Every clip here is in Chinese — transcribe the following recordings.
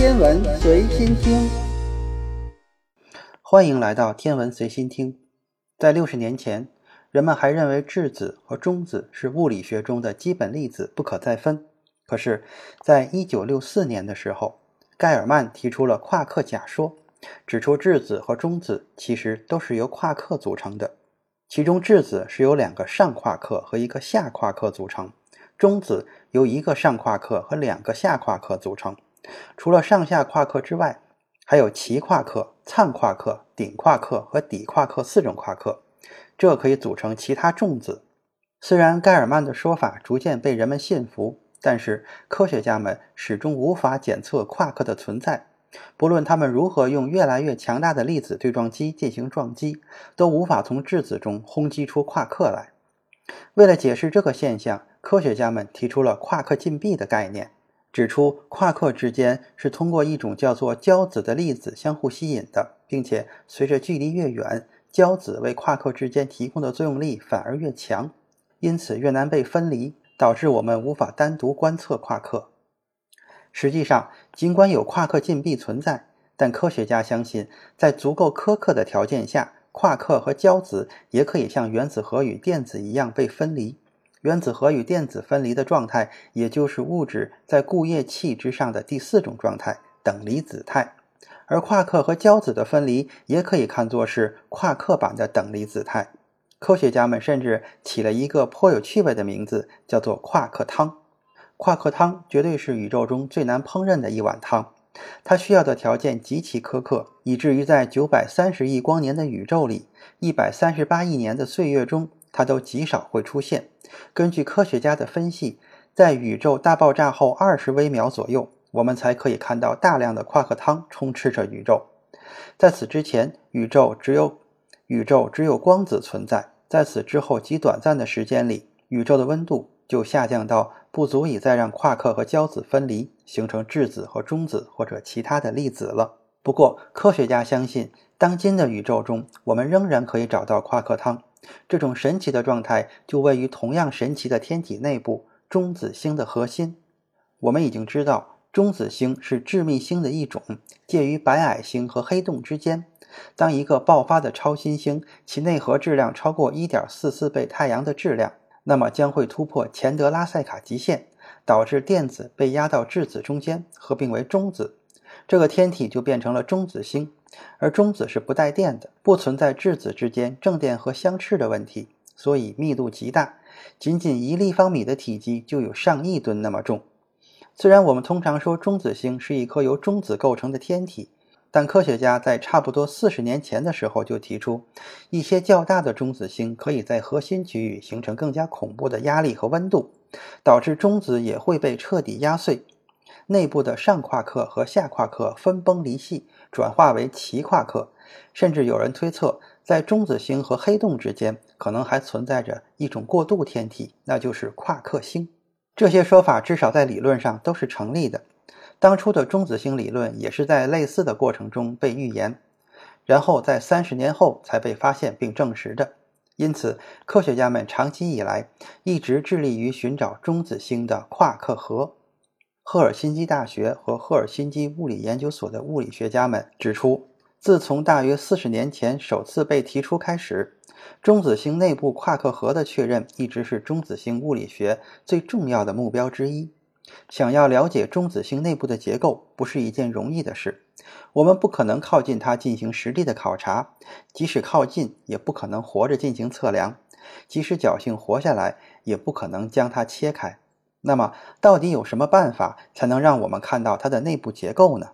天文随心听，欢迎来到天文随心听。在六十年前，人们还认为质子和中子是物理学中的基本粒子，不可再分。可是，在一九六四年的时候，盖尔曼提出了夸克假说，指出质子和中子其实都是由夸克组成的。其中，质子是由两个上夸克和一个下夸克组成，中子由一个上夸克和两个下夸克组成。除了上下夸克之外，还有齐夸克、灿夸克、顶夸克和底夸克四种夸克，这可以组成其他重子。虽然盖尔曼的说法逐渐被人们信服，但是科学家们始终无法检测夸克的存在。不论他们如何用越来越强大的粒子对撞机进行撞击，都无法从质子中轰击出夸克来。为了解释这个现象，科学家们提出了夸克禁闭的概念，指出夸克之间是通过一种叫做胶子的粒子相互吸引的，并且随着距离越远，胶子为夸克之间提供的作用力反而越强，因此越难被分离，导致我们无法单独观测夸克。实际上，尽管有夸克禁闭存在，但科学家相信，在足够苛刻的条件下，夸克和胶子也可以像原子核与电子一样被分离。原子核与电子分离的状态，也就是物质在固液器之上的第四种状态——等离子态。而夸克和胶子的分离，也可以看作是夸克版的等离子态。科学家们甚至起了一个颇有趣味的名字，叫做“夸克汤”。夸克汤绝对是宇宙中最难烹饪的一碗汤，它需要的条件极其苛刻，以至于在九百三十亿光年的宇宙里，一百三十八亿年的岁月中，它都极少会出现。根据科学家的分析，在宇宙大爆炸后二十微秒左右，我们才可以看到大量的夸克汤充斥着宇宙。在此之前，宇宙只有宇宙只有光子存在。在此之后极短暂的时间里，宇宙的温度。就下降到不足以再让夸克和胶子分离，形成质子和中子或者其他的粒子了。不过，科学家相信，当今的宇宙中，我们仍然可以找到夸克汤。这种神奇的状态就位于同样神奇的天体内部——中子星的核心。我们已经知道，中子星是致密星的一种，介于白矮星和黑洞之间。当一个爆发的超新星，其内核质量超过1.44倍太阳的质量。那么将会突破钱德拉塞卡极限，导致电子被压到质子中间，合并为中子。这个天体就变成了中子星。而中子是不带电的，不存在质子之间正电荷相斥的问题，所以密度极大，仅仅一立方米的体积就有上亿吨那么重。虽然我们通常说中子星是一颗由中子构成的天体。但科学家在差不多四十年前的时候就提出，一些较大的中子星可以在核心区域形成更加恐怖的压力和温度，导致中子也会被彻底压碎，内部的上夸克和下夸克分崩离析，转化为齐夸克。甚至有人推测，在中子星和黑洞之间可能还存在着一种过渡天体，那就是夸克星。这些说法至少在理论上都是成立的。当初的中子星理论也是在类似的过程中被预言，然后在三十年后才被发现并证实的。因此，科学家们长期以来一直致力于寻找中子星的夸克核。赫尔辛基大学和赫尔辛基物理研究所的物理学家们指出，自从大约四十年前首次被提出开始，中子星内部夸克核的确认一直是中子星物理学最重要的目标之一。想要了解中子星内部的结构，不是一件容易的事。我们不可能靠近它进行实地的考察，即使靠近，也不可能活着进行测量。即使侥幸活下来，也不可能将它切开。那么，到底有什么办法才能让我们看到它的内部结构呢？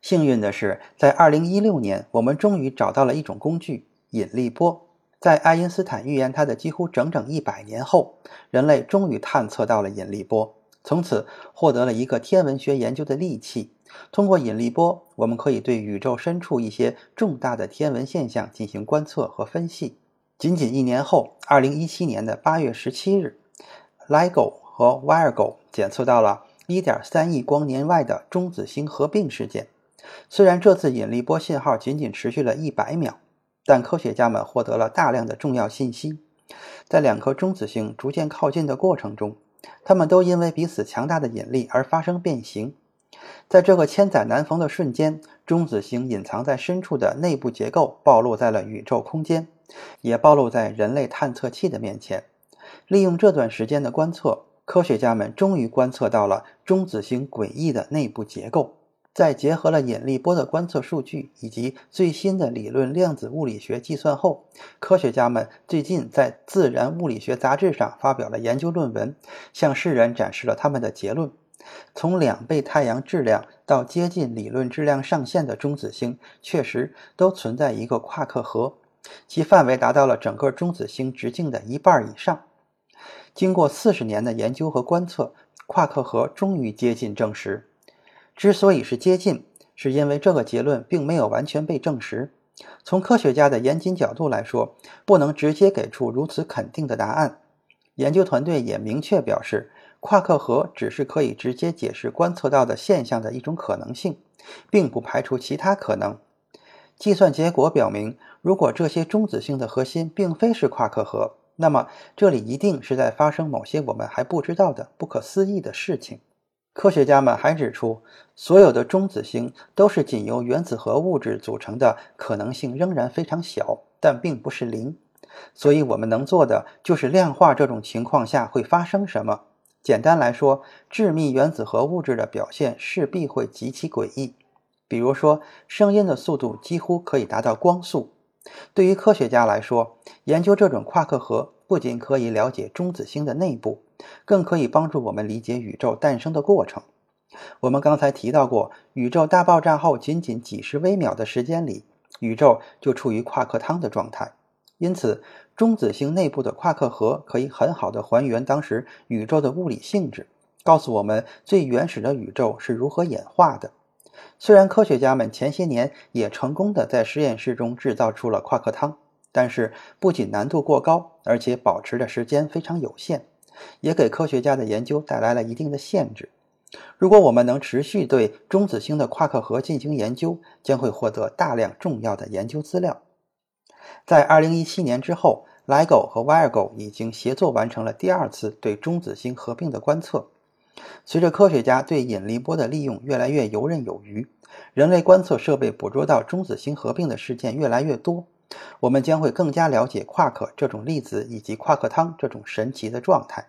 幸运的是，在2016年，我们终于找到了一种工具——引力波。在爱因斯坦预言它的几乎整整一百年后，人类终于探测到了引力波。从此获得了一个天文学研究的利器。通过引力波，我们可以对宇宙深处一些重大的天文现象进行观测和分析。仅仅一年后，二零一七年的八月十七日，LIGO 和 Virgo 检测到了一点三亿光年外的中子星合并事件。虽然这次引力波信号仅仅持续了一百秒，但科学家们获得了大量的重要信息。在两颗中子星逐渐靠近的过程中，它们都因为彼此强大的引力而发生变形。在这个千载难逢的瞬间，中子星隐藏在深处的内部结构暴露在了宇宙空间，也暴露在人类探测器的面前。利用这段时间的观测，科学家们终于观测到了中子星诡异的内部结构。在结合了引力波的观测数据以及最新的理论量子物理学计算后，科学家们最近在《自然物理学杂志》上发表了研究论文，向世人展示了他们的结论：从两倍太阳质量到接近理论质量上限的中子星，确实都存在一个夸克核，其范围达到了整个中子星直径的一半以上。经过四十年的研究和观测，夸克核终于接近证实。之所以是接近，是因为这个结论并没有完全被证实。从科学家的严谨角度来说，不能直接给出如此肯定的答案。研究团队也明确表示，夸克核只是可以直接解释观测到的现象的一种可能性，并不排除其他可能。计算结果表明，如果这些中子星的核心并非是夸克核，那么这里一定是在发生某些我们还不知道的不可思议的事情。科学家们还指出，所有的中子星都是仅由原子核物质组成的，可能性仍然非常小，但并不是零。所以，我们能做的就是量化这种情况下会发生什么。简单来说，致密原子核物质的表现势必会极其诡异。比如说，声音的速度几乎可以达到光速。对于科学家来说，研究这种夸克核不仅可以了解中子星的内部。更可以帮助我们理解宇宙诞生的过程。我们刚才提到过，宇宙大爆炸后仅仅几十微秒的时间里，宇宙就处于夸克汤的状态。因此，中子星内部的夸克核可以很好的还原当时宇宙的物理性质，告诉我们最原始的宇宙是如何演化的。虽然科学家们前些年也成功的在实验室中制造出了夸克汤，但是不仅难度过高，而且保持的时间非常有限。也给科学家的研究带来了一定的限制。如果我们能持续对中子星的夸克核进行研究，将会获得大量重要的研究资料。在2017年之后，LIGO 和 Virgo 已经协作完成了第二次对中子星合并的观测。随着科学家对引力波的利用越来越游刃有余，人类观测设备捕捉到中子星合并的事件越来越多。我们将会更加了解夸克这种粒子以及夸克汤这种神奇的状态。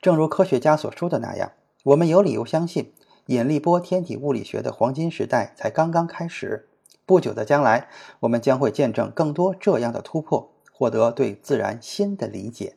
正如科学家所说的那样，我们有理由相信，引力波天体物理学的黄金时代才刚刚开始。不久的将来，我们将会见证更多这样的突破，获得对自然新的理解。